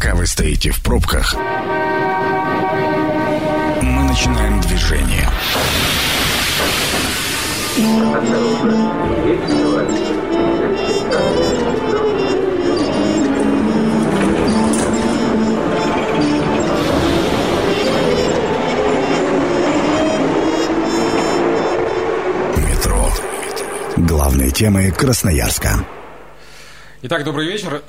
Пока вы стоите в пробках, мы начинаем движение. Метро. Главные темы Красноярска. Итак, добрый вечер.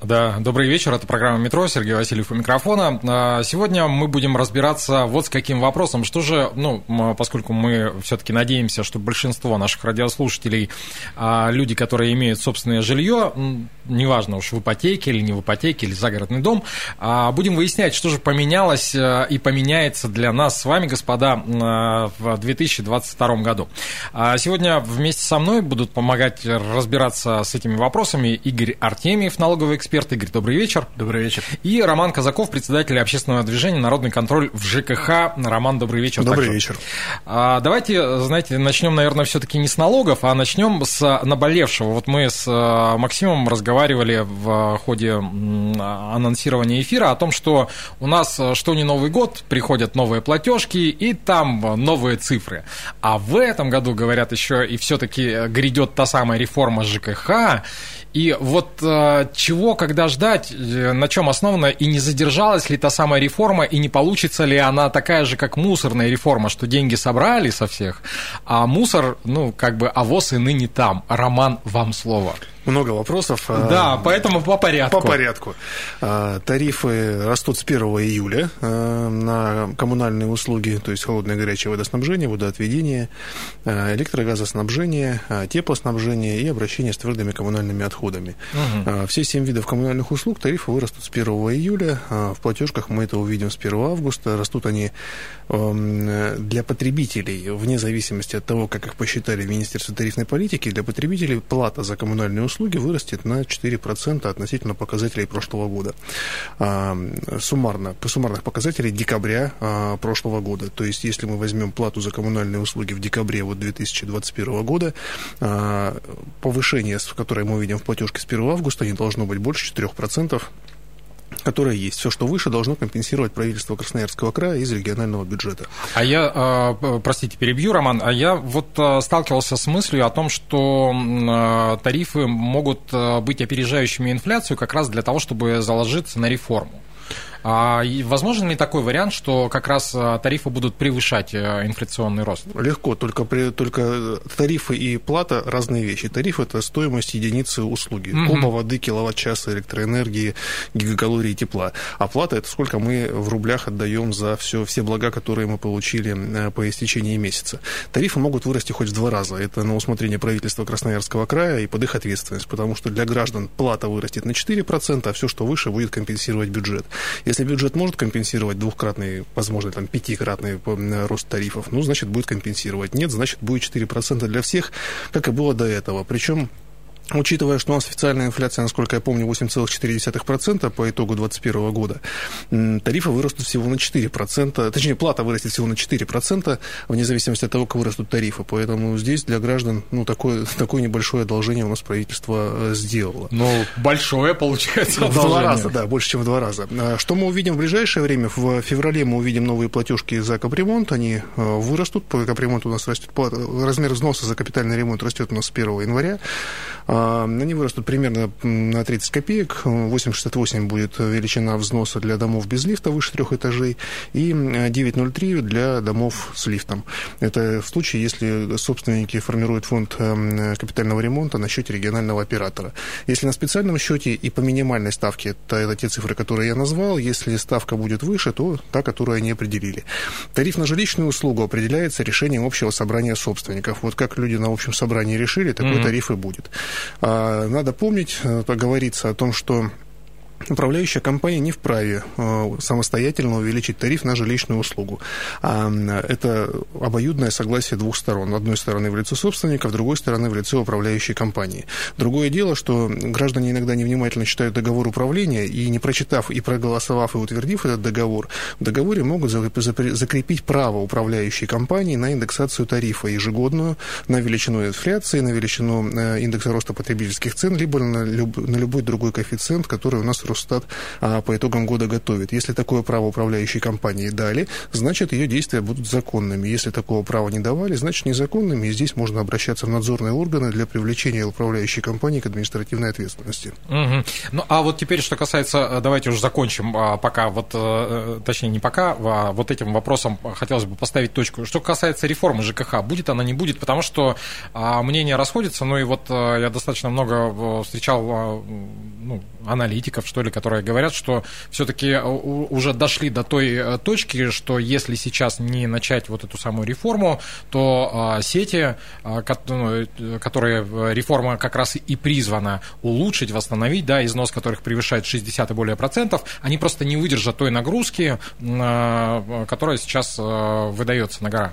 Да, добрый вечер. Это программа «Метро». Сергей Васильев у микрофона. А, сегодня мы будем разбираться вот с каким вопросом. Что же, ну, поскольку мы все-таки надеемся, что большинство наших радиослушателей а, люди, которые имеют собственное жилье, неважно уж в ипотеке или не в ипотеке, или загородный дом, а, будем выяснять, что же поменялось и поменяется для нас с вами, господа, в 2022 году. Сегодня вместе со мной будут помогать разбираться с этими вопросами Игорь Артемьев, налоговый эксперт, эксперт. Игорь, добрый вечер. Добрый вечер. И Роман Казаков, председатель общественного движения «Народный контроль» в ЖКХ. Роман, добрый вечер. Добрый также. вечер. А, давайте, знаете, начнем, наверное, все-таки не с налогов, а начнем с наболевшего. Вот мы с а, Максимом разговаривали в ходе анонсирования эфира о том, что у нас а, что не Новый год, приходят новые платежки, и там новые цифры. А в этом году, говорят, еще и все-таки грядет та самая реформа ЖКХ, и вот э, чего, когда ждать, э, на чем основано, и не задержалась ли та самая реформа, и не получится ли она такая же, как мусорная реформа, что деньги собрали со всех, а мусор, ну, как бы, а ВОЗ и ныне там. Роман, вам слово много вопросов. Да, а, поэтому по порядку. По порядку. А, тарифы растут с 1 июля а, на коммунальные услуги, то есть холодное и горячее водоснабжение, водоотведение, электрогазоснабжение, теплоснабжение и обращение с твердыми коммунальными отходами. Угу. Все семь видов коммунальных услуг тарифы вырастут с 1 июля. В платежках мы это увидим с 1 августа. Растут они эм, для потребителей, вне зависимости от того, как их посчитали в Министерстве тарифной политики, для потребителей плата за коммунальные услуги услуги вырастет на 4% относительно показателей прошлого года. А, суммарно, по суммарных показателей декабря а, прошлого года. То есть, если мы возьмем плату за коммунальные услуги в декабре вот 2021 года, а, повышение, которое мы увидим в платежке с 1 августа, не должно быть больше 4% которое есть. Все, что выше, должно компенсировать правительство Красноярского края из регионального бюджета. А я, а, простите, перебью, Роман, а я вот а, сталкивался с мыслью о том, что а, тарифы могут быть опережающими инфляцию как раз для того, чтобы заложиться на реформу. А возможен ли такой вариант, что как раз а, тарифы будут превышать э, инфляционный рост? Легко, только, при, только тарифы и плата разные вещи. Тариф – это стоимость единицы услуги. Угу. Куба воды, киловатт-часа электроэнергии, гигакалории тепла. А плата – это сколько мы в рублях отдаем за все, все блага, которые мы получили э, по истечении месяца. Тарифы могут вырасти хоть в два раза. Это на усмотрение правительства Красноярского края и под их ответственность, потому что для граждан плата вырастет на 4%, а все, что выше, будет компенсировать бюджет. Если бюджет может компенсировать двухкратный, возможно, там, пятикратный рост тарифов, ну, значит, будет компенсировать. Нет, значит, будет 4% для всех, как и было до этого. Причем Учитывая, что у нас официальная инфляция, насколько я помню, 8,4% по итогу 2021 года, тарифы вырастут всего на 4%, точнее, плата вырастет всего на 4%, вне зависимости от того, как вырастут тарифы. Поэтому здесь для граждан ну, такое, такое небольшое одолжение у нас правительство э, сделало. Ну, большое, получается, В два раза, да, больше, чем в два раза. А что мы увидим в ближайшее время? В феврале мы увидим новые платежки за капремонт, они э, вырастут, по капремонту у нас растет, размер взноса за капитальный ремонт растет у нас с 1 января, а, они вырастут примерно на 30 копеек. 8,68 будет величина взноса для домов без лифта выше трех этажей и 9,03 для домов с лифтом. Это в случае, если собственники формируют фонд эм, капитального ремонта на счете регионального оператора. Если на специальном счете и по минимальной ставке, это, это те цифры, которые я назвал, если ставка будет выше, то та, которую они определили. Тариф на жилищную услугу определяется решением общего собрания собственников. Вот как люди на общем собрании решили, такой mm-hmm. тариф и будет. А, надо помнить, поговориться э, о том, что управляющая компания не вправе э, самостоятельно увеличить тариф на жилищную услугу. А, это обоюдное согласие двух сторон. Одной стороны в лице собственника, в другой стороны в лице управляющей компании. Другое дело, что граждане иногда невнимательно читают договор управления и, не прочитав и проголосовав и утвердив этот договор, в договоре могут закрепить право управляющей компании на индексацию тарифа ежегодную, на величину инфляции, на величину э, индекса роста потребительских цен, либо на любой другой коэффициент, который у нас Росстат а, по итогам года готовит. Если такое право управляющей компании дали, значит, ее действия будут законными. Если такого права не давали, значит, незаконными, и здесь можно обращаться в надзорные органы для привлечения управляющей компании к административной ответственности. Угу. Ну, а вот теперь, что касается, э, давайте уже закончим а, пока, вот, э, точнее, не пока, а вот этим вопросом хотелось бы поставить точку. Что касается реформы ЖКХ, будет она, не будет, потому что а, мнения расходятся, ну и вот э, я достаточно много встречал ну, аналитиков, что ли, которые говорят, что все-таки уже дошли до той точки, что если сейчас не начать вот эту самую реформу, то сети, ну, которые реформа как раз и призвана улучшить, восстановить, да, износ которых превышает 60 и более процентов, они просто не выдержат той нагрузки, э, которая сейчас э, выдается на гора.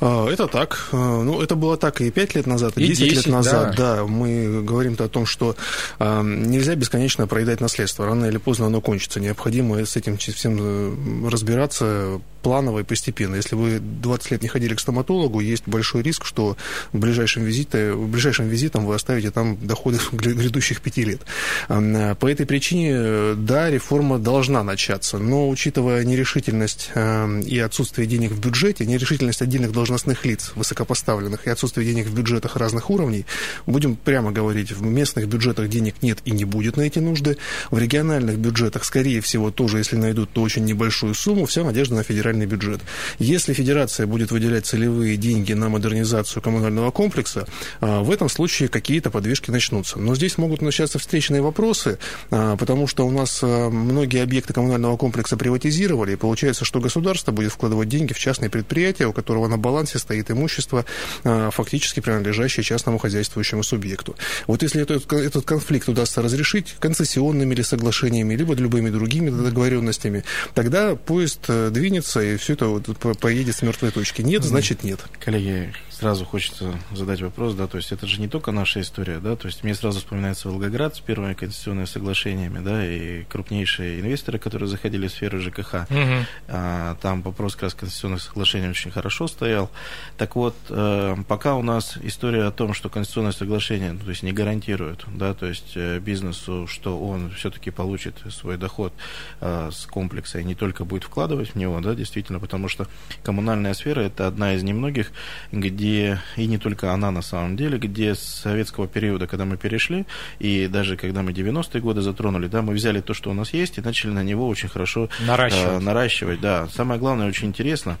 А, это так. А, ну, это было так и 5 лет назад, и 10, 10 лет назад. Да. да, мы говорим-то о том, что э, нельзя бесконечно проедать наследство. Рано или поздно оно кончится. Необходимо с этим всем разбираться планово и постепенно. Если вы 20 лет не ходили к стоматологу, есть большой риск, что в ближайшем визите, в ближайшем визитом вы оставите там доходы грядущих пяти лет. По этой причине, да, реформа должна начаться, но учитывая нерешительность и отсутствие денег в бюджете, нерешительность отдельных должностных лиц высокопоставленных и отсутствие денег в бюджетах разных уровней, будем прямо говорить, в местных бюджетах денег нет и не будет на эти нужды, в региональных бюджетах, скорее всего, тоже, если найдут, то очень небольшую сумму, вся надежда на федеральный бюджет. Если федерация будет выделять целевые деньги на модернизацию коммунального комплекса, а, в этом случае какие-то подвижки начнутся. Но здесь могут начаться встречные вопросы, а, потому что у нас а, многие объекты коммунального комплекса приватизировали, и получается, что государство будет вкладывать деньги в частные предприятия, у которого на балансе стоит имущество, фактически принадлежащее частному хозяйствующему субъекту. Вот если этот, этот конфликт удастся разрешить концессионными или соглашениями, либо любыми другими договоренностями, тогда поезд э, двинется и все это вот поедет с мертвой точки. Нет, значит нет. Коллеги, сразу хочется задать вопрос, да, то есть это же не только наша история, да, то есть мне сразу вспоминается Волгоград с первыми конституционными соглашениями, да, и крупнейшие инвесторы, которые заходили в сферу ЖКХ, угу. а, там вопрос как раз конституционных соглашений очень хорошо стоял. Так вот, э, пока у нас история о том, что конституционное соглашение, ну, то есть не гарантирует, да, то есть э, бизнесу, что он все-таки получит свой доход э, с комплекса и не только будет вкладывать в него, да, действительно, потому что коммунальная сфера это одна из немногих, где где, и не только она на самом деле, где с советского периода, когда мы перешли, и даже когда мы 90-е годы затронули, да, мы взяли то, что у нас есть, и начали на него очень хорошо наращивать. Э, наращивать да. Самое главное, очень интересно,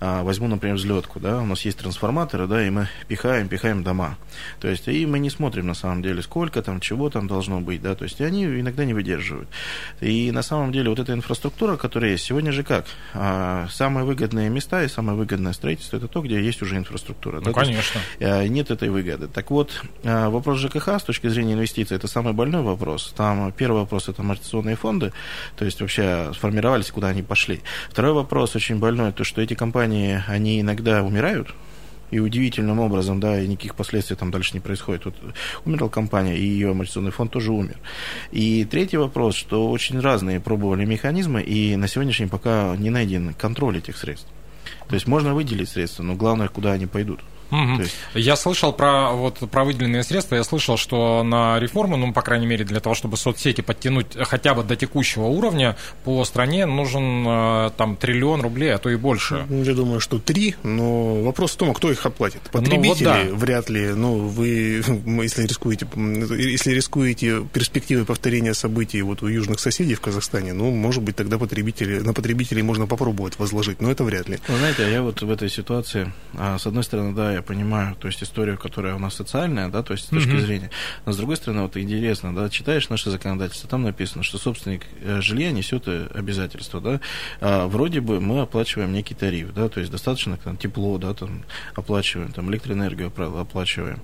э, возьму, например, взлетку, да, у нас есть трансформаторы, да, и мы пихаем, пихаем дома. То есть, и мы не смотрим на самом деле, сколько там, чего там должно быть, да, то есть, и они иногда не выдерживают. И на самом деле вот эта инфраструктура, которая есть, сегодня же как? А, самые выгодные места и самое выгодное строительство, это то, где есть уже инфраструктура инфраструктура. Ну, да? конечно. Есть, э, нет этой выгоды. Так вот, э, вопрос ЖКХ с точки зрения инвестиций, это самый больной вопрос. Там первый вопрос – это амортизационные фонды, то есть вообще сформировались, куда они пошли. Второй вопрос очень больной, то, что эти компании, они иногда умирают, и удивительным образом, да, и никаких последствий там дальше не происходит. Вот умерла компания, и ее амортизационный фонд тоже умер. И третий вопрос, что очень разные пробовали механизмы, и на сегодняшний пока не найден контроль этих средств. То есть можно выделить средства, но главное, куда они пойдут. Угу. Есть... Я слышал про, вот, про выделенные средства, я слышал, что на реформу, ну, по крайней мере, для того, чтобы соцсети подтянуть хотя бы до текущего уровня, по стране нужен э, там триллион рублей, а то и больше. Я думаю, что три, но вопрос в том, а кто их оплатит. Потребители ну, вот да. вряд ли, ну, вы, если рискуете, если рискуете перспективой повторения событий вот у южных соседей в Казахстане, ну, может быть, тогда потребители, на потребителей можно попробовать возложить, но это вряд ли. Вы знаете, я вот в этой ситуации, а, с одной стороны, да, я понимаю, то есть историю, которая у нас социальная, да, то есть с точки mm-hmm. зрения. Но с другой стороны, вот интересно, да, читаешь наше законодательство, там написано, что собственник э, жилья несет э, обязательства, да. А вроде бы мы оплачиваем некий тариф, да, то есть достаточно там, тепло, да, там оплачиваем, там электроэнергию оплачиваем.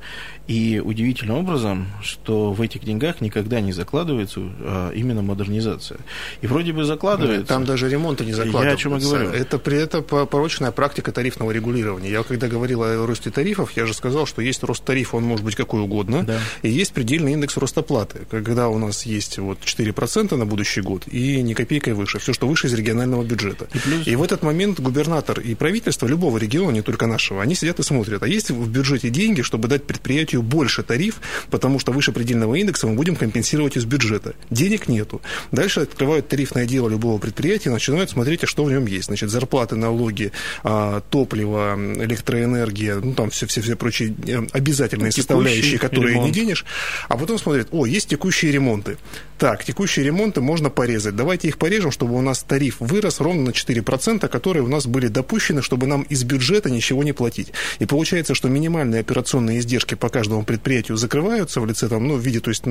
И удивительным образом, что в этих деньгах никогда не закладывается а, именно модернизация. И вроде бы закладывается. Там даже ремонта не закладывается. Я о чем и говорю. Это, это порочная практика тарифного регулирования. Я когда говорил о росте росте тарифов, я же сказал, что есть рост тарифа, он может быть какой угодно, да. и есть предельный индекс роста платы, когда у нас есть вот 4% на будущий год и ни копейкой выше, все, что выше из регионального бюджета. И, плюс... и в этот момент губернатор и правительство любого региона, не только нашего, они сидят и смотрят, а есть в бюджете деньги, чтобы дать предприятию больше тариф, потому что выше предельного индекса мы будем компенсировать из бюджета. Денег нету. Дальше открывают тарифное дело любого предприятия и начинают смотреть, а что в нем есть. Значит, зарплаты, налоги, а, топливо, электроэнергия, ну, там все, все, все прочие э, обязательные Текущий составляющие, которые ремонт. не денешь. А потом смотрят, о, есть текущие ремонты. Так, текущие ремонты можно порезать. Давайте их порежем, чтобы у нас тариф вырос ровно на 4%, которые у нас были допущены, чтобы нам из бюджета ничего не платить. И получается, что минимальные операционные издержки по каждому предприятию закрываются в лице там, ну, в виде то есть,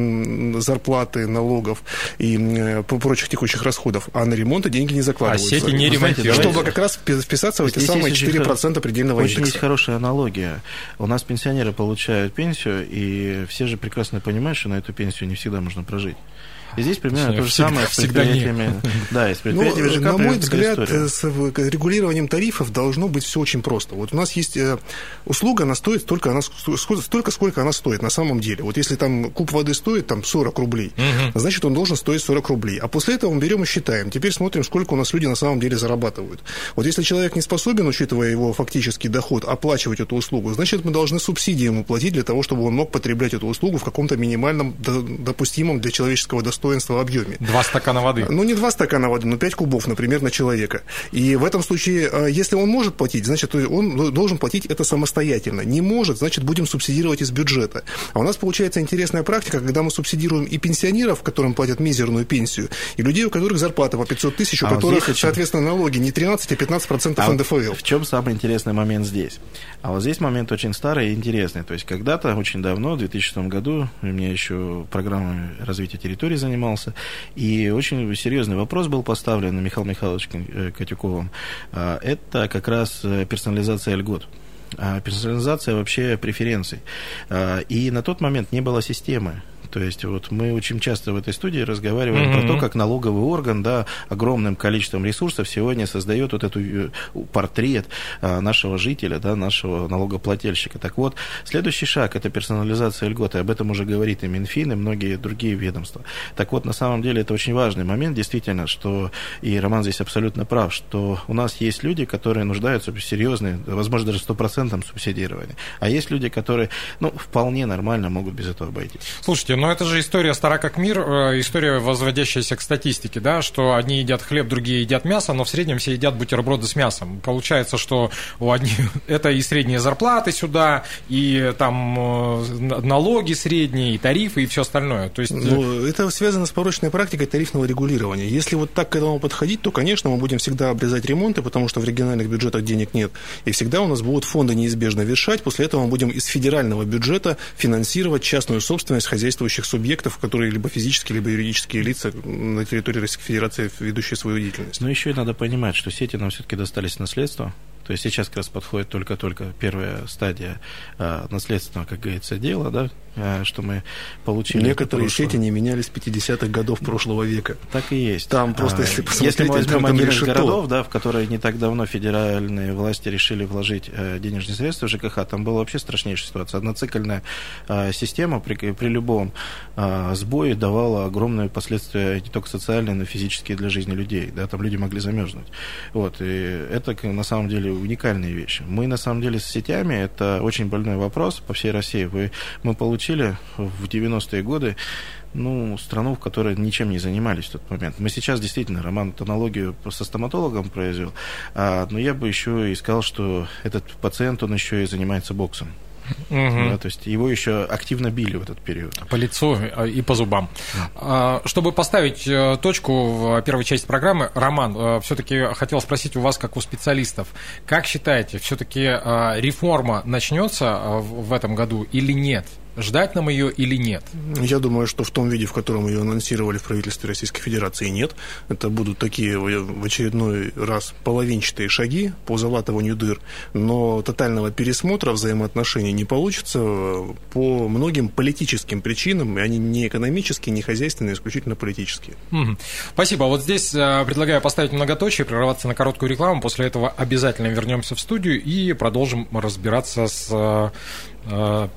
зарплаты, налогов и э, прочих текущих расходов, а на ремонты деньги не закладываются. А сети не ремонтируют. Чтобы как раз вписаться в эти самые 4% предельного очень индекса. есть хорошая аналогия. У нас пенсионеры получают пенсию, и все же прекрасно понимают, что на эту пенсию не всегда можно прожить. И здесь примерно то же всегда, самое с предприятиями. Не. Да, и с предприятиями ну, ЖК. На мой взгляд, история. с регулированием тарифов должно быть все очень просто. Вот у нас есть э, услуга, она стоит столько, она, столько, сколько она стоит на самом деле. Вот если там куб воды стоит там 40 рублей, угу. значит, он должен стоить 40 рублей. А после этого мы берем и считаем. Теперь смотрим, сколько у нас люди на самом деле зарабатывают. Вот если человек не способен, учитывая его фактический доход, оплачивать эту услугу, значит, мы должны субсидии ему платить для того, чтобы он мог потреблять эту услугу в каком-то минимальном допустимом для человеческого достоинства объеме. Два стакана воды. Ну, не два стакана воды, но пять кубов, например, на человека. И в этом случае, э, если он может платить, значит, он должен платить это самостоятельно. Не может, значит, будем субсидировать из бюджета. А у нас получается интересная практика, когда мы субсидируем и пенсионеров, которым платят мизерную пенсию, и людей, у которых зарплата по 500 тысяч, у а которых, вот соответственно, налоги не 13, а 15 процентов а НДФЛ. В чем самый интересный момент здесь? А вот здесь момент очень старый и интересный. То есть когда-то, очень давно, в 2006 году, у меня еще программа развития территории занимался. И очень серьезный вопрос был поставлен Михаилом Михайловичем э, Катюковым. А, это как раз э, персонализация льгот а, персонализация вообще преференций. А, и на тот момент не было системы. То есть вот мы очень часто в этой студии разговариваем mm-hmm. про то, как налоговый орган, да, огромным количеством ресурсов сегодня создает вот эту э, портрет а, нашего жителя, да, нашего налогоплательщика. Так вот, следующий шаг – это персонализация льготы. Об этом уже говорит и Минфин, и многие другие ведомства. Так вот, на самом деле, это очень важный момент, действительно, что, и Роман здесь абсолютно прав, что у нас есть люди, которые нуждаются в серьезной, возможно, даже стопроцентном субсидировании. А есть люди, которые, ну, вполне нормально могут без этого обойтись. Слушайте, но это же история стара как мир, э, история, возводящаяся к статистике, да, что одни едят хлеб, другие едят мясо, но в среднем все едят бутерброды с мясом. Получается, что у одних это и средние зарплаты сюда, и там э, налоги средние, и тарифы, и все остальное. То есть... Ну, это связано с порочной практикой тарифного регулирования. Если вот так к этому подходить, то, конечно, мы будем всегда обрезать ремонты, потому что в региональных бюджетах денег нет. И всегда у нас будут фонды неизбежно вешать. После этого мы будем из федерального бюджета финансировать частную собственность хозяйствующих действующих субъектов, которые либо физические, либо юридические лица на территории Российской Федерации, ведущие свою деятельность. Но еще и надо понимать, что сети нам все-таки достались наследство, то есть сейчас как раз подходит только-только первая стадия э, наследственного, как говорится, дела, да, э, что мы получили. Некоторые сети не менялись с 50-х годов прошлого века. Так и есть. Там просто, а, если посмотреть, если мы возьмем один из городов, да, в которые не так давно федеральные власти решили вложить э, денежные средства в ЖКХ, там была вообще страшнейшая ситуация. Одноцикленная э, система при, при любом э, сбое давала огромные последствия не только социальные, но и физические для жизни людей. Да, там люди могли замерзнуть. Вот, и это на самом деле уникальные вещи. Мы, на самом деле, с сетями, это очень больной вопрос по всей России. Вы, мы получили в 90-е годы ну, страну, в которой ничем не занимались в тот момент. Мы сейчас действительно, Роман аналогию со стоматологом произвел, а, но я бы еще и сказал, что этот пациент, он еще и занимается боксом. Угу. Да, то есть его еще активно били в этот период. По лицу а, и по зубам. Да. Чтобы поставить э, точку в первой части программы, Роман, э, все-таки хотел спросить у вас, как у специалистов, как считаете, все-таки э, реформа начнется в этом году или нет? Ждать нам ее или нет? Я думаю, что в том виде, в котором ее анонсировали в правительстве Российской Федерации, нет. Это будут такие в очередной раз половинчатые шаги по залатыванию дыр, но тотального пересмотра взаимоотношений не получится по многим политическим причинам, и они не экономические, не хозяйственные, а исключительно политические. Угу. Спасибо. Вот здесь э, предлагаю поставить многоточие, прерваться на короткую рекламу, после этого обязательно вернемся в студию и продолжим разбираться с э, Э,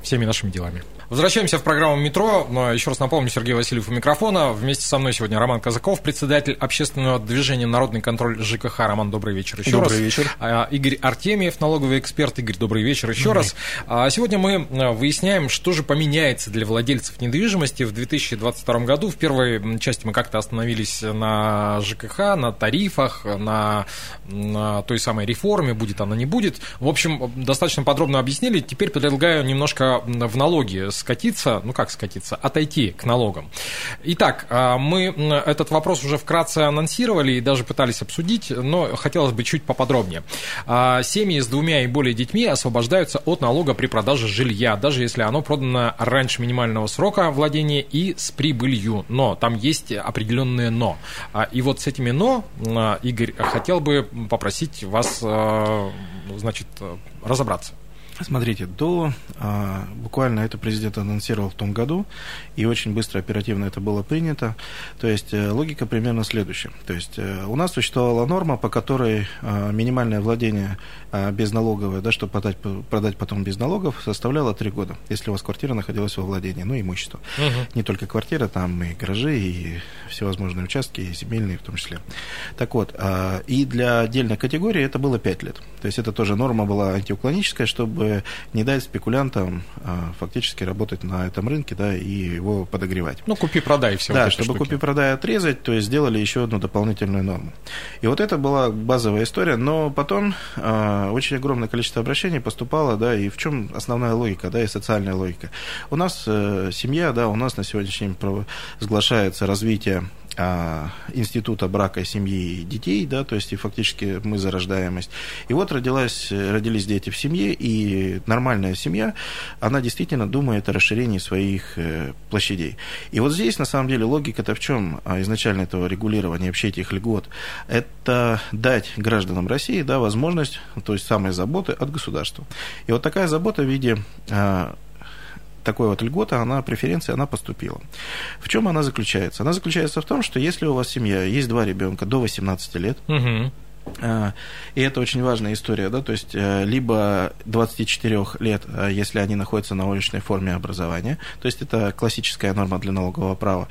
всеми нашими делами. Возвращаемся в программу «Метро». Еще раз напомню, Сергей Васильев у микрофона. Вместе со мной сегодня Роман Казаков, председатель общественного движения «Народный контроль ЖКХ». Роман, добрый вечер еще добрый раз. вечер. А, Игорь Артемьев, налоговый эксперт. Игорь, добрый вечер еще раз. А, сегодня мы э, выясняем, что же поменяется для владельцев недвижимости в 2022 году. В первой части мы как-то остановились на ЖКХ, на тарифах, на, на той самой реформе, будет она, не будет. В общем, достаточно подробно объяснили. Теперь предлагаю немножко в налоги скатиться, ну как скатиться, отойти к налогам. Итак, а, мы этот вопрос уже вкратце анонсировали и даже пытались обсудить, но хотелось бы чуть поподробнее. А, семьи с двумя и более детьми освобождаются от налога при продаже жилья, даже если оно продано раньше минимального срока владения и с прибылью. Но там есть определенные но. А, и вот с этими но, Игорь, хотел бы попросить вас, значит, разобраться. Смотрите, до а, буквально это президент анонсировал в том году, и очень быстро, оперативно это было принято. То есть э, логика примерно следующая. То есть э, у нас существовала норма, по которой а, минимальное владение а, безналоговое, да, чтобы продать, продать потом без налогов, составляло 3 года, если у вас квартира находилась во владении, ну, имущество. Угу. Не только квартира, там и гаражи, и всевозможные участки, и земельные в том числе. Так вот, а, и для отдельной категории это было 5 лет. То есть это тоже норма была антиуклоническая, чтобы чтобы не дать спекулянтам а, фактически работать на этом рынке, да, и его подогревать. Ну, купи-продай все. Да, вот чтобы купи-продай отрезать, то есть сделали еще одну дополнительную норму. И вот это была базовая история, но потом а, очень огромное количество обращений поступало, да, и в чем основная логика, да, и социальная логика. У нас э, семья, да, у нас на сегодняшний день провозглашается развитие института брака, семьи и детей, да, то есть и фактически мы за рождаемость. И вот родилась, родились дети в семье, и нормальная семья, она действительно думает о расширении своих э, площадей. И вот здесь, на самом деле, логика-то в чем а, изначально этого регулирования, вообще этих льгот? Это дать гражданам России, да, возможность, то есть самой заботы от государства. И вот такая забота в виде а, такой вот льгота, она, преференция, она поступила. В чем она заключается? Она заключается в том, что если у вас семья, есть два ребенка до 18 лет, угу. И это очень важная история, да, то есть э, либо 24 лет, э, если они находятся на уличной форме образования, то есть это классическая норма для налогового права,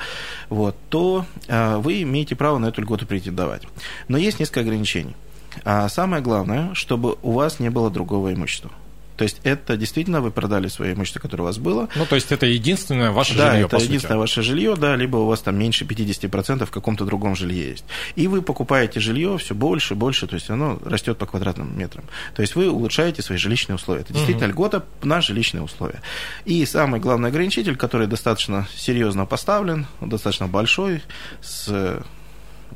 вот, то вы имеете право на эту льготу претендовать. Но есть несколько ограничений. А самое главное, чтобы у вас не было другого имущества. То есть это действительно вы продали свое имущество, которое у вас было. Ну, то есть это единственное ваше да, жилье, это единственное ваше жилье, да, либо у вас там меньше 50% в каком-то другом жилье есть. И вы покупаете жилье все больше и больше, то есть оно растет по квадратным метрам. То есть вы улучшаете свои жилищные условия. Это действительно угу. льгота на жилищные условия. И самый главный ограничитель, который достаточно серьезно поставлен, достаточно большой, с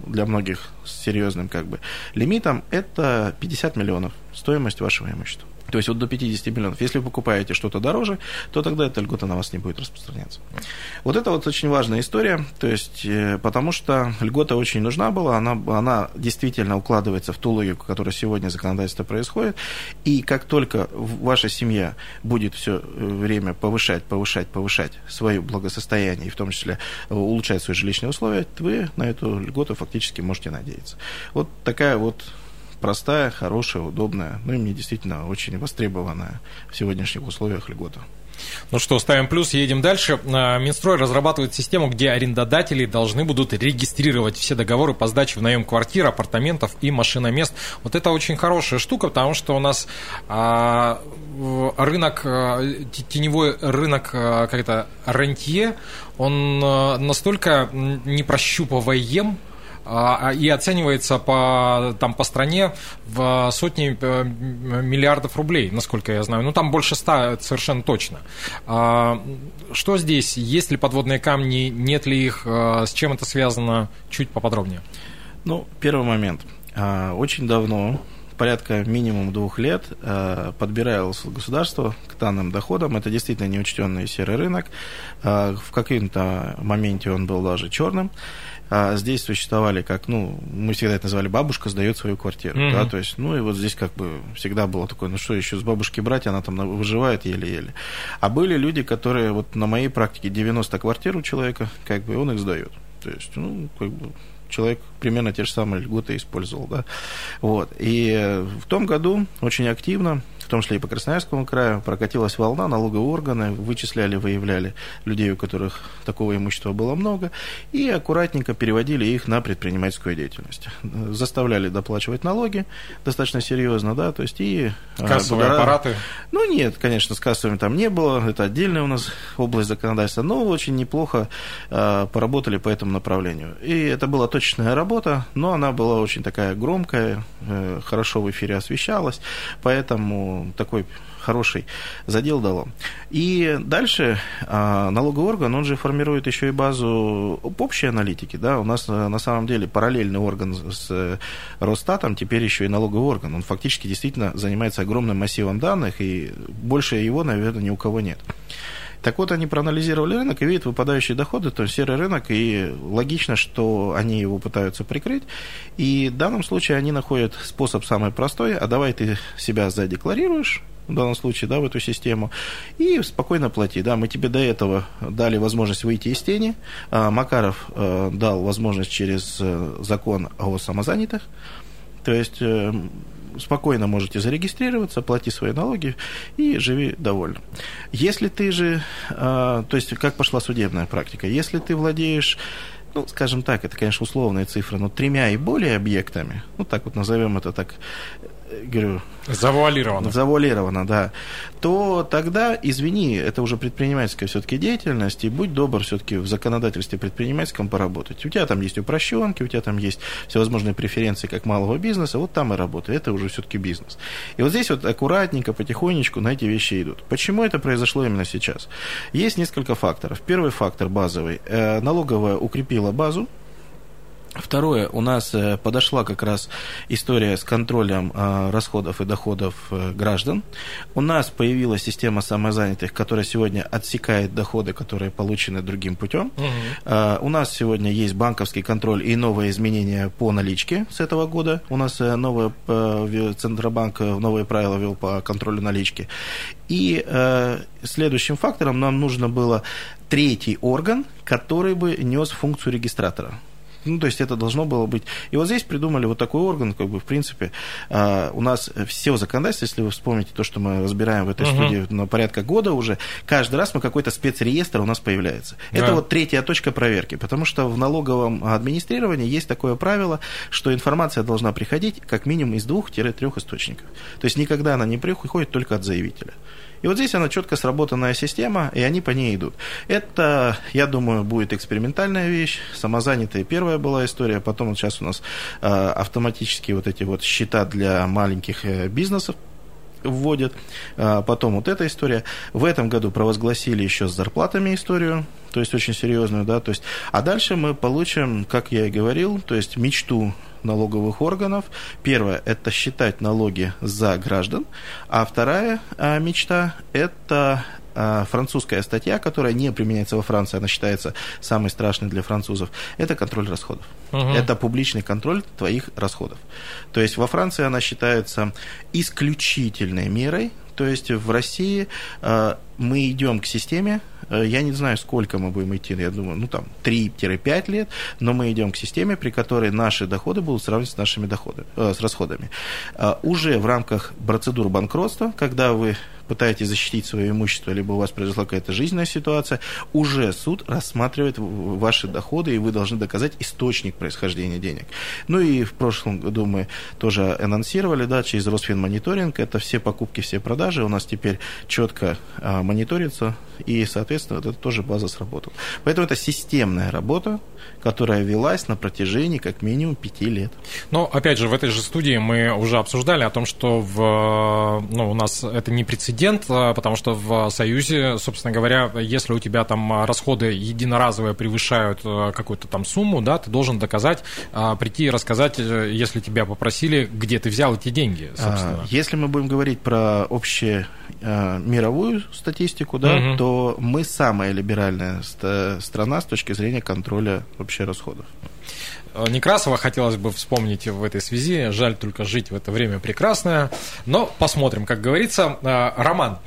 для многих с серьезным как бы лимитом, это 50 миллионов стоимость вашего имущества. То есть вот до 50 миллионов. Если вы покупаете что-то дороже, то тогда эта льгота на вас не будет распространяться. Вот это вот очень важная история, то есть, э, потому что льгота очень нужна была, она, она действительно укладывается в ту логику, которая сегодня законодательство происходит, и как только ваша семья будет все э, время повышать, повышать, повышать свое благосостояние, и в том числе э, улучшать свои жилищные условия, вы на эту льготу фактически можете надеяться. Вот такая вот простая, хорошая, удобная, ну и мне действительно очень востребованная в сегодняшних условиях льгота. Ну что, ставим плюс, едем дальше. А, Минстрой разрабатывает систему, где арендодатели должны будут регистрировать все договоры по сдаче в наем квартир, апартаментов и машиномест. Вот это очень хорошая штука, потому что у нас а, рынок, а, теневой рынок, как это, рентье, он настолько непрощупываем, и оценивается по, там, по стране в сотни э, миллиардов рублей, насколько я знаю. Ну, там больше ста совершенно точно. А, что здесь? Есть ли подводные камни? Нет ли их? С чем это связано? Чуть поподробнее. Ну, первый момент. Очень давно порядка минимум двух лет подбиралось государство к данным доходам. Это действительно неучтенный серый рынок. В каком-то моменте он был даже черным. А здесь существовали как, ну, мы всегда это называли, бабушка сдает свою квартиру, mm-hmm. да, то есть, ну, и вот здесь как бы всегда было такое, ну, что еще с бабушки брать, она там выживает еле-еле. А были люди, которые, вот на моей практике 90 квартир у человека, как бы, он их сдает. То есть, ну, как бы, человек примерно те же самые льготы использовал, да. Вот. И в том году очень активно в том числе и по Красноярскому краю, прокатилась волна, налоговые органы вычисляли, выявляли людей, у которых такого имущества было много, и аккуратненько переводили их на предпринимательскую деятельность. Заставляли доплачивать налоги достаточно серьезно, да, то есть и... А, Кассовые благодаря... аппараты? Ну, нет, конечно, с кассовыми там не было, это отдельная у нас область законодательства, но очень неплохо э, поработали по этому направлению. И это была точечная работа, но она была очень такая громкая, э, хорошо в эфире освещалась, поэтому такой хороший задел дало. И дальше а, налоговый орган, он же формирует еще и базу общей аналитики. Да? У нас э, на самом деле параллельный орган с э, Росстатом, теперь еще и налоговый орган. Он фактически действительно занимается огромным массивом данных, и больше его, наверное, ни у кого нет. Так вот, они проанализировали рынок и видят выпадающие доходы, то есть серый рынок, и логично, что они его пытаются прикрыть. И в данном случае они находят способ самый простой, а давай ты себя задекларируешь, в данном случае, да, в эту систему, и спокойно плати, да, мы тебе до этого дали возможность выйти из тени, а Макаров э, дал возможность через э, закон о самозанятых, то есть э, спокойно можете зарегистрироваться, плати свои налоги и живи довольно. Если ты же, а, то есть как пошла судебная практика, если ты владеешь ну, скажем так, это, конечно, условная цифра, но тремя и более объектами, ну, так вот назовем это так, говорю... Завуалировано. Завуалировано, да. То тогда, извини, это уже предпринимательская все-таки деятельность, и будь добр все-таки в законодательстве предпринимательском поработать. У тебя там есть упрощенки, у тебя там есть всевозможные преференции как малого бизнеса, вот там и работай. Это уже все-таки бизнес. И вот здесь вот аккуратненько, потихонечку на эти вещи идут. Почему это произошло именно сейчас? Есть несколько факторов. Первый фактор базовый. Э, налоговая укрепила базу, Второе, у нас э, подошла как раз история с контролем э, расходов и доходов э, граждан. У нас появилась система самозанятых, которая сегодня отсекает доходы, которые получены другим путем. Угу. У нас сегодня есть банковский контроль и новые изменения по наличке с этого года. У нас новый Центробанк новые правила ввел по контролю налички. И следующим фактором нам нужно было третий орган, который бы нес функцию регистратора. Ну, то есть это должно было быть. И вот здесь придумали вот такой орган, как бы, в принципе, а, у нас все законодательство, если вы вспомните то, что мы разбираем в этой uh-huh. студии на порядка года уже, каждый раз мы какой-то спецреестр у нас появляется. Да. Это вот третья точка проверки, потому что в налоговом администрировании есть такое правило, что информация должна приходить как минимум из двух-трех источников. То есть никогда она не приходит только от заявителя. И вот здесь она четко сработанная система, и они по ней идут. Это, я думаю, будет экспериментальная вещь. Самозанятая первая была история, потом вот сейчас у нас э, автоматические вот эти вот счета для маленьких э, бизнесов вводят. А, потом вот эта история. В этом году провозгласили еще с зарплатами историю, то есть очень серьезную, да, то есть, а дальше мы получим, как я и говорил, то есть мечту налоговых органов. Первое – это считать налоги за граждан, а вторая а, мечта – это французская статья, которая не применяется во Франции, она считается самой страшной для французов, это контроль расходов. Угу. Это публичный контроль твоих расходов. То есть во Франции она считается исключительной мерой, то есть в России э, мы идем к системе, э, я не знаю, сколько мы будем идти, я думаю, ну там 3-5 лет, но мы идем к системе, при которой наши доходы будут сравниваться с нашими доходами, э, с расходами. Э, уже в рамках процедур банкротства, когда вы пытаетесь защитить свое имущество, либо у вас произошла какая-то жизненная ситуация, уже суд рассматривает ваши доходы, и вы должны доказать источник происхождения денег. Ну и в прошлом году мы тоже анонсировали, да, через Росфинмониторинг, это все покупки, все продажи, у нас теперь четко а, мониторится, и, соответственно, это тоже база сработала. Поэтому это системная работа, которая велась на протяжении как минимум пяти лет. Но, опять же, в этой же студии мы уже обсуждали о том, что в, ну, у нас это не прецедент, а, потому что в Союзе, собственно говоря, если у тебя там расходы единоразовые превышают а, какую-то там сумму, да, ты должен доказать, а, прийти и рассказать, э, если тебя попросили, где ты взял эти деньги, собственно. Если мы будем говорить про общую мировую статистику, да, угу. то мы самая либеральная страна с точки зрения контроля вообще расходов. Э, Некрасова хотелось бы вспомнить в этой связи. Жаль только жить в это время прекрасное. Но посмотрим, как говорится. Э, Роман,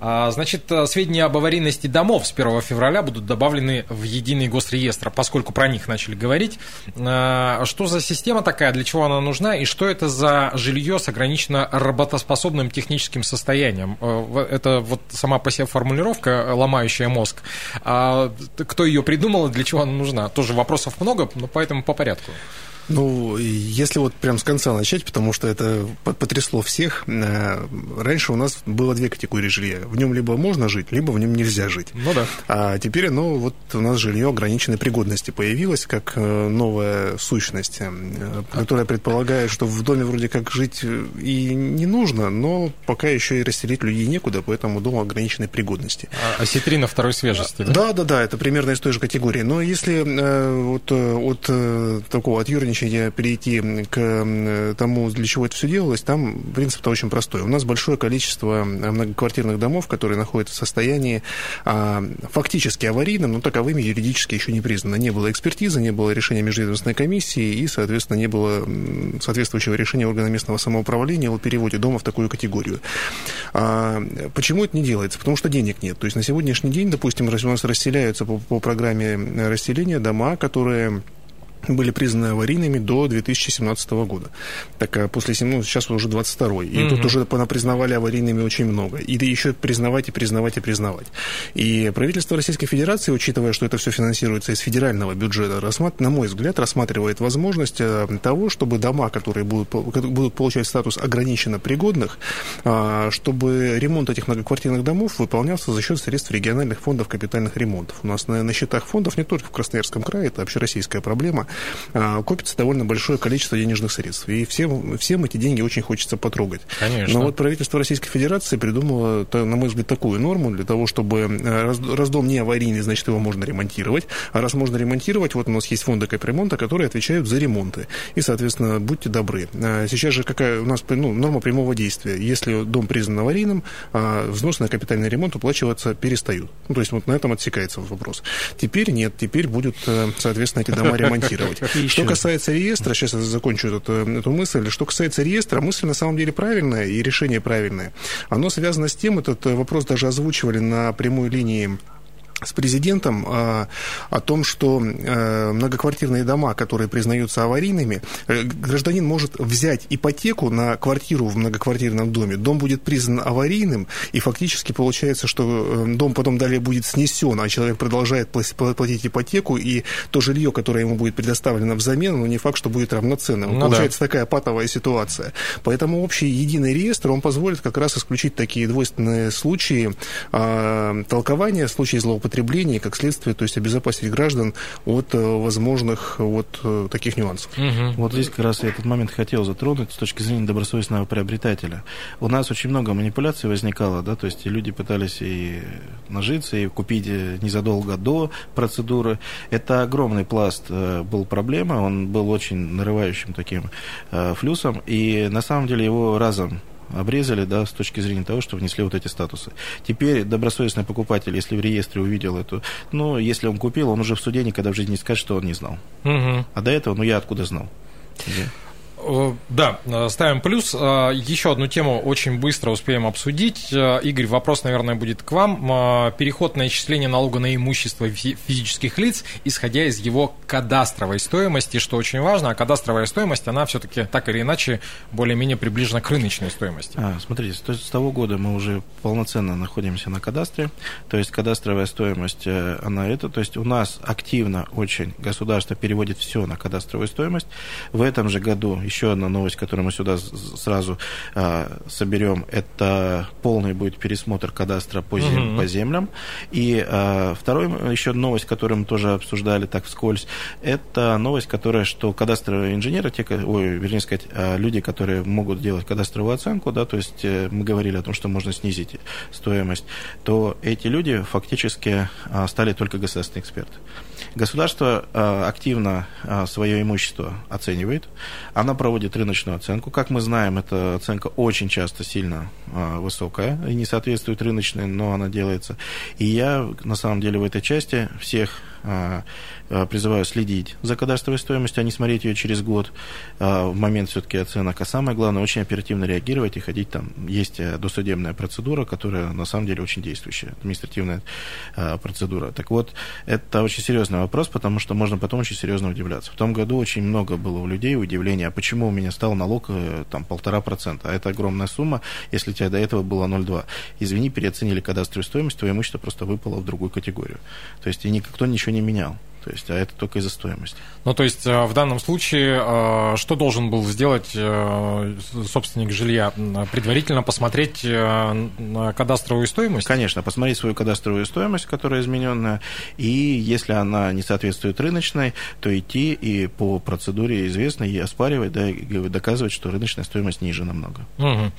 э, значит, сведения об аварийности домов с 1 февраля будут добавлены в единый госреестр, поскольку про них начали говорить. Что за система такая, для чего она нужна и что это за жилье с ограниченно работоспособным техническим состоянием? Это вот сама по себе формулировка, ломающая мозг. А кто ее придумал и для чего она нужна? Тоже вопросов много, но поэтому по порядку порядку. Ну, если вот прям с конца начать, потому что это потрясло всех. Э, раньше у нас было две категории жилья. В нем либо можно жить, либо в нем нельзя жить. Ну да. А теперь оно, вот у нас жилье ограниченной пригодности появилось, как э, новая сущность, э, которая предполагает, что в доме вроде как жить и не нужно, но пока еще и расселить людей некуда, поэтому дом ограниченной пригодности. А осетрина второй свежести, да? Да, да, да, это примерно из той же категории. Но если вот от такого от юрничания сотрудничания перейти к тому, для чего это все делалось, там принцип-то очень простой. У нас большое количество многоквартирных домов, которые находятся в состоянии а, фактически аварийным, но таковыми юридически еще не признано. Не было экспертизы, не было решения межведомственной комиссии и, соответственно, не было соответствующего решения органа местного самоуправления о переводе дома в такую категорию. А, почему это не делается? Потому что денег нет. То есть на сегодняшний день, допустим, у нас расселяются по, по программе расселения дома, которые были признаны аварийными до 2017 года. Так а после ну, сейчас уже 22-й. И mm-hmm. тут уже признавали аварийными очень много. И еще признавать и признавать и признавать. И правительство Российской Федерации, учитывая, что это все финансируется из федерального бюджета, рассмат... на мой взгляд, рассматривает возможность э, того, чтобы дома, которые будут, будут получать статус ограниченно пригодных, а, чтобы ремонт этих многоквартирных домов выполнялся за счет средств региональных фондов капитальных ремонтов. У нас на, на счетах фондов не только в Красноярском крае, это общероссийская проблема, а, копится довольно большое количество денежных средств. И всем, всем эти деньги очень хочется потрогать. Конечно. Но вот правительство Российской Федерации придумало, на мой взгляд, такую норму для того, чтобы э, раздом не аварийный, значит, его можно ремонтировать. А раз можно ремонтировать, вот у нас есть фонды капремонта, которые отвечают за ремонты. И, соответственно, будьте добры. А, сейчас же какая у нас ну, норма прямого действия. Если дом признан аварийным, а взносы на капитальный ремонт уплачиваться перестают. Ну, то есть вот на этом отсекается вопрос. Теперь нет, теперь будут, э, соответственно, эти дома ремонтировать. Что касается реестра, сейчас я закончу эту, эту мысль, что касается реестра, мысль на самом деле правильная и решение правильное. Оно связано с тем, этот вопрос даже озвучивали на прямой линии с президентом э, о том, что э, многоквартирные дома, которые признаются аварийными, э, гражданин может взять ипотеку на квартиру в многоквартирном доме. Дом будет признан аварийным, и фактически получается, что э, дом потом далее будет снесен, а человек продолжает платить ипотеку, и то жилье, которое ему будет предоставлено взамен, ну, не факт, что будет равноценным. Ну, получается да. такая патовая ситуация. Поэтому общий единый реестр, он позволит как раз исключить такие двойственные случаи э, толкования, случаи злоупотребления злоупотребления, как следствие, то есть обезопасить граждан от э, возможных вот э, таких нюансов. Угу. Вот здесь как раз я этот момент хотел затронуть с точки зрения добросовестного приобретателя. У нас очень много манипуляций возникало, да, то есть люди пытались и нажиться, и купить э, незадолго до процедуры. Это огромный пласт был проблема, он был очень нарывающим таким флюсом, и на самом деле его разом обрезали, да, с точки зрения того, что внесли вот эти статусы. Теперь добросовестный покупатель, если в реестре увидел эту, ну, если он купил, он уже в суде никогда в жизни не скажет, что он не знал. Угу. А до этого, ну, я откуда знал? Да. Э, да, э, ставим плюс. Э, еще одну тему очень быстро успеем обсудить. Игорь, вопрос, наверное, будет к вам. Переход на исчисление налога на имущество физических лиц, исходя из его кадастровой стоимости, что очень важно. А кадастровая стоимость, она все-таки так или иначе более-менее приближена к рыночной стоимости. А, смотрите, то есть с того года мы уже полноценно находимся на кадастре. То есть кадастровая стоимость, она это. То есть у нас активно очень государство переводит все на кадастровую стоимость. В этом же году, еще еще одна новость, которую мы сюда сразу а, соберем, это полный будет пересмотр кадастра по, зем, угу. по землям. И а, второй еще новость, которую мы тоже обсуждали так вскользь, это новость, которая, что кадастровые инженеры, те, ой, вернее сказать, а, люди, которые могут делать кадастровую оценку, да, то есть э, мы говорили о том, что можно снизить стоимость, то эти люди фактически стали только государственные эксперты. Государство активно свое имущество оценивает, она проводит рыночную оценку. Как мы знаем, эта оценка очень часто сильно а, высокая и не соответствует рыночной, но она делается. И я, на самом деле, в этой части всех Э, призываю следить за кадастровой стоимостью, а не смотреть ее через год э, в момент все-таки оценок. А самое главное, очень оперативно реагировать и ходить там. Есть э, досудебная процедура, которая на самом деле очень действующая, административная процедура. Так вот, это очень серьезный вопрос, потому что можно потом очень серьезно удивляться. В том году очень много было у людей удивления, а почему у меня стал налог там полтора процента, а это огромная сумма, если у тебя до этого было 0,2. Извини, переоценили кадастровую стоимость, твое имущество просто выпало в другую категорию. То есть и никто ничего не менял. То есть, а это только из-за стоимости. Ну, то есть, э, в данном случае, э, что должен был сделать э, собственник жилья? Предварительно посмотреть на кадастровую стоимость? Конечно, посмотреть свою кадастровую стоимость, которая измененная, и если она не соответствует рыночной, то идти и по процедуре известной и оспаривать, да, и доказывать, что рыночная стоимость ниже намного. Угу.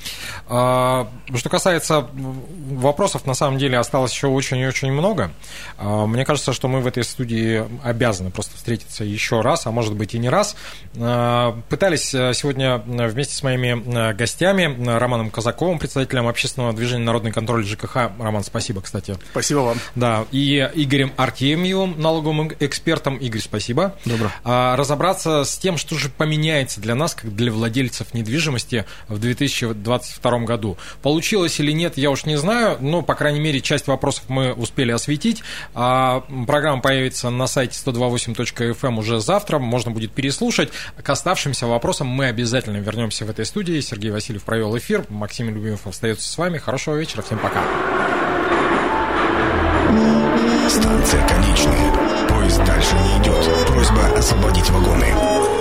А, что касается вопросов, на самом деле осталось еще очень и очень много. А, мне кажется, что мы в этой студии обязаны просто встретиться еще раз, а может быть и не раз. Э, пытались э, сегодня э, вместе с моими гостями, Романом Казаковым, председателем общественного движения «Народный контроль ЖКХ». Роман, спасибо, кстати. Спасибо вам. Да, и Игорем Артемьевым, налоговым экспертом. Игорь, спасибо. Добро. Разобраться с тем, что же поменяется для нас, как для владельцев недвижимости в 2022 году. Получилось или нет, я уж не знаю, но, по крайней мере, часть вопросов мы успели осветить. А, программа появится на сайте сайте 128.fm эм уже завтра, можно будет переслушать. К оставшимся вопросам мы обязательно вернемся в этой студии. Сергей Васильев провел эфир, Максим Любимов остается с вами. Хорошего вечера, всем пока. Станция конечная. Поезд дальше не идет. Просьба освободить вагоны.